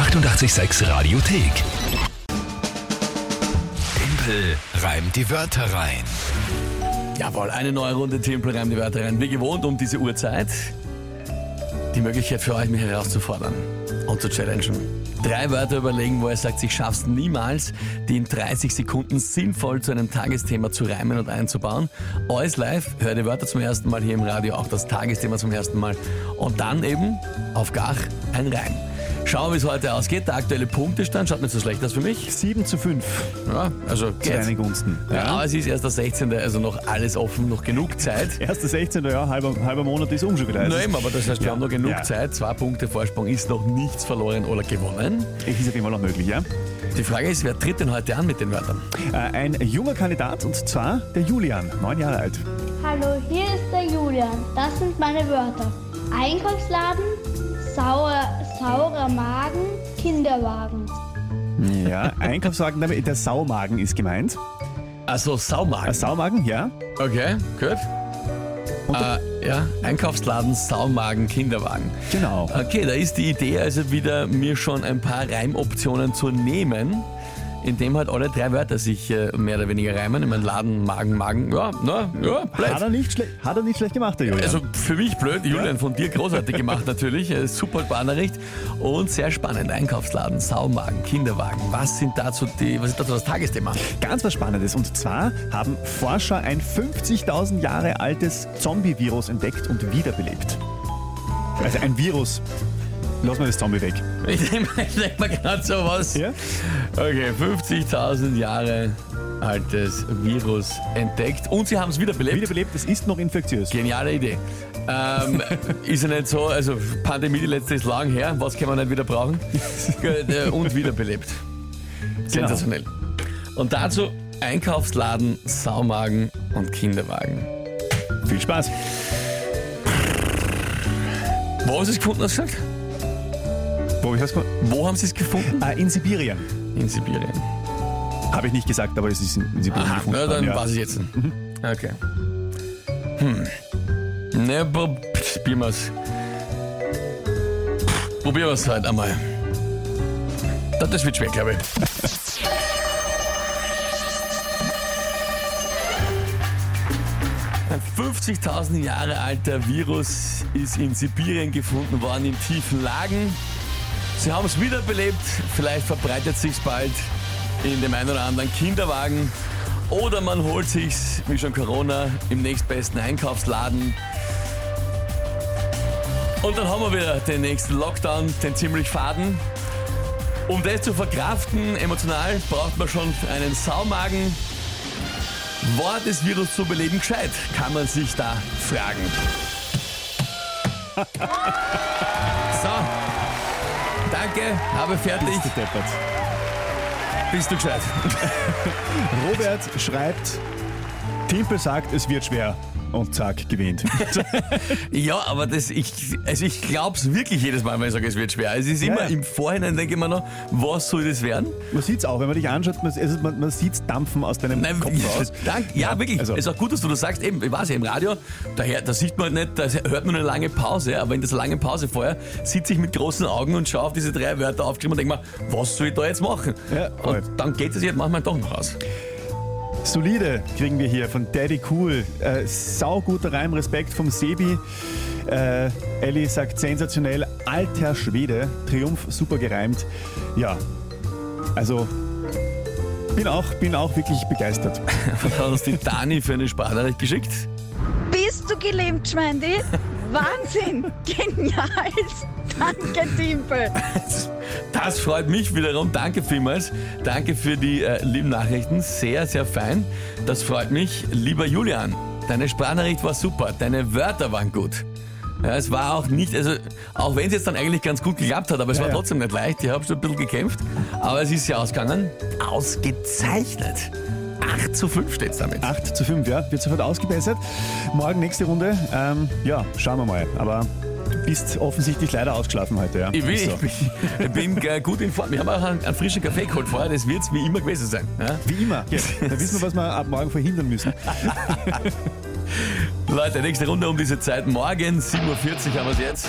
886 Radiothek. Tempel reimt die Wörter rein. Jawohl, eine neue Runde Tempel reimt die Wörter rein. Wie gewohnt um diese Uhrzeit. Die Möglichkeit für euch, mich herauszufordern und zu challengen. Drei Wörter überlegen, wo er sagt, ich schaff's niemals, die in 30 Sekunden sinnvoll zu einem Tagesthema zu reimen und einzubauen. Alles live, hör die Wörter zum ersten Mal hier im Radio, auch das Tagesthema zum ersten Mal. Und dann eben auf Gach ein Reim. Schauen wir, wie es heute ausgeht. Der aktuelle Punktestand schaut nicht so schlecht aus für mich. 7 zu 5 Ja, also zu geht's. deinen Gunsten. Ja, aber es ist erst der 16., also noch alles offen, noch genug Zeit. Erste 16. Jahr, halber, halber Monat ist um schon wieder. Nein, aber das heißt, wir Ja. haben noch genug Ja. Zeit. Zwei Punkte Vorsprung ist noch nichts verloren oder gewonnen. Es ist auf jeden Fall noch möglich, ja. Die Frage ist, wer tritt denn heute an mit den Wörtern? Äh, ein junger Kandidat und zwar der Julian, neun Jahre alt. Hallo, hier ist der Julian. Das sind meine Wörter. Einkaufsladen, sauer, saurer Magen, Kinderwagen. Ja, Einkaufswagen, damit- der Saumagen ist gemeint. Also Saumagen. Ein Saumagen, ja. Okay, gut. Äh, ja, Einkaufsladen, Saumagen, Kinderwagen. Genau. Okay, da ist die Idee also wieder, mir schon ein paar Reimoptionen zu nehmen, indem halt alle drei Wörter sich äh, mehr oder weniger reimen. Ich meine, Laden, Magen, Magen, ja, na, ja, Hat bleibt. er, nicht schle- hat er nicht schlecht gemacht, der Julian. Also für mich blöd, Julian, von dir großartig gemacht natürlich. Äh, Super Sparnachricht und sehr spannend. Einkaufsladen, Saumagen, Kinderwagen. Was sind dazu die, was ist dazu das Tagesthema? Ganz was Spannendes. Und zwar haben Forscher ein 50.000 Jahre altes Zombie-Virus entdeckt und wiederbelebt. Also ein Virus. Lass mal das Zombie weg. Ich denke denk mal gerade sowas. Ja? Okay, 50.000 Jahre altes Virus entdeckt und sie haben es wiederbelebt. Wiederbelebt, es ist noch infektiös. Geniale Idee. Ähm, ist ja nicht so, also Pandemie, die letzte ist lang her, was kann man nicht wieder brauchen? Äh, und wiederbelebt. Sensationell. Und dazu Einkaufsladen, Saumagen und Kinderwagen. Viel Spaß. Wo haben Sie es gefunden, hast du gesagt? Das gemacht? Wo haben Sie es gefunden? Ah, in Sibirien. In Sibirien. Habe ich nicht gesagt, aber es ist in in Sibirien Aha, gefunden. na, dann ja. weiß ich jetzt. Okay. Hm. Ne, probieren wir es. Probieren wir es halt einmal. Das- Das wird schwer, glaube ich. Ein 50.000 Jahre alter Virus ist in Sibirien gefunden worden, in tiefen Lagen. Sie haben es wiederbelebt. Vielleicht verbreitet sich bald in dem einen oder anderen Kinderwagen. Oder man holt sich's, wie schon Corona, im nächstbesten Einkaufsladen. Und dann haben wir wieder den nächsten Lockdown, den ziemlich faden. Um das zu verkraften, emotional, braucht man schon einen Saumagen. War das Virus zu beleben gescheit? Kann man sich da fragen. so. Danke, habe fertig. Bist du deppert. Bist du gescheit? Robert schreibt, Timpel sagt, es wird schwer. Und zack, gewinnt. Ja, aber das, ich, also ich glaube es wirklich jedes Mal, wenn ich sage, es wird schwer. Es ist immer ja. im Vorhinein, denke ich mir noch, was soll das werden? Man sieht es auch, wenn man dich anschaut, man, also man, man sieht es dampfen aus deinem Nein, Kopf raus. Dank, ja, wirklich. also- ist auch gut, dass du das sagst. Eben, ich weiß ja, im Radio, daher, da sieht man nicht, da hört man eine lange Pause, aber in dieser langen Pause vorher sitze ich mit großen Augen und schaue auf diese drei Wörter aufgeschrieben und denke mir, was soll ich da jetzt machen? Ja, und dann geht es jetzt manchmal doch noch aus. Solide kriegen wir hier von Daddy Cool. Äh, sauguter Reim, Respekt vom Sebi. Äh, Ellie sagt sensationell, alter Schwede. Triumph, super gereimt. Ja, also bin auch, bin auch wirklich begeistert. Was hat uns die Dani für eine Sprachnachricht geschickt? Bist du gelähmt, Schmeindi? Wahnsinn! Genial! Danke, Timpel! Das freut mich wiederum. Danke vielmals. Danke für die äh, lieben Nachrichten. Sehr, sehr fein. Das freut mich. Lieber Julian, deine Sprachnachricht war super. Deine Wörter waren gut. Ja, es war auch nicht, also auch wenn es jetzt dann eigentlich ganz gut geklappt hat, aber es Ja, war ja. trotzdem nicht leicht. Ich habe schon ein bisschen gekämpft, aber es ist ja ausgegangen. Ausgezeichnet. 8 zu 5 steht damit. 8 zu 5, ja, wird sofort ausgebessert. Morgen nächste Runde, ähm, ja, schauen wir mal. Aber du bist offensichtlich leider ausgeschlafen heute, ja. Ich, will, so. ich bin, bin äh, gut in Form. Ich habe auch einen, einen frischen Kaffee geholt vorher. Das wird es wie immer gewesen sein. Ja? Wie immer. Ja, da wissen wir, was wir ab morgen verhindern müssen. Leute, nächste Runde um diese Zeit. Morgen 7.40 Uhr haben wir es jetzt.